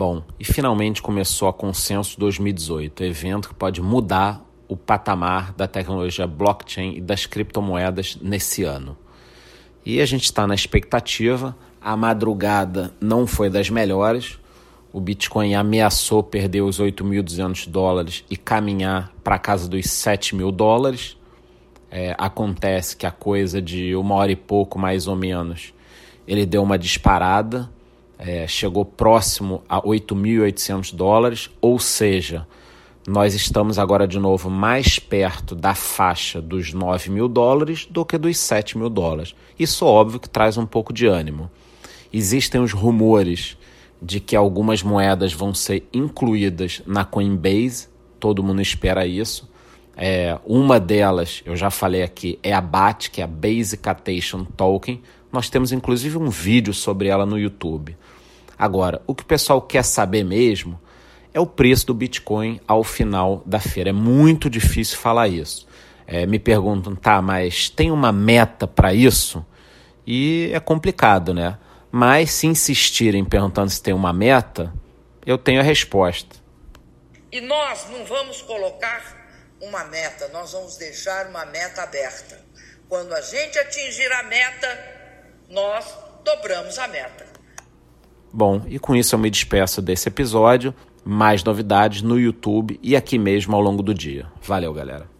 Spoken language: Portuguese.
Bom, e finalmente começou a Consenso 2018, evento que pode mudar o patamar da tecnologia blockchain e das criptomoedas nesse ano. E a gente está na expectativa. A madrugada não foi das melhores. O Bitcoin ameaçou perder os 8.200 dólares e caminhar para a casa dos 7 mil dólares. É, acontece que a coisa de uma hora e pouco, mais ou menos, ele deu uma disparada é, chegou próximo a 8.800 dólares, ou seja, nós estamos agora de novo mais perto da faixa dos 9 mil dólares do que dos 7 mil dólares. Isso, óbvio, que traz um pouco de ânimo. Existem os rumores de que algumas moedas vão ser incluídas na Coinbase, todo mundo espera isso. É, uma delas, eu já falei aqui, é a BAT, que é a Basic Attention Token. Nós temos inclusive um vídeo sobre ela no YouTube. Agora, o que o pessoal quer saber mesmo é o preço do Bitcoin ao final da feira. É muito difícil falar isso. É, me perguntam, tá, mas tem uma meta para isso? E é complicado, né? Mas se insistirem perguntando se tem uma meta, eu tenho a resposta. E nós não vamos colocar uma meta, nós vamos deixar uma meta aberta. Quando a gente atingir a meta, nós dobramos a meta. Bom, e com isso eu me despeço desse episódio. Mais novidades no YouTube e aqui mesmo ao longo do dia. Valeu, galera.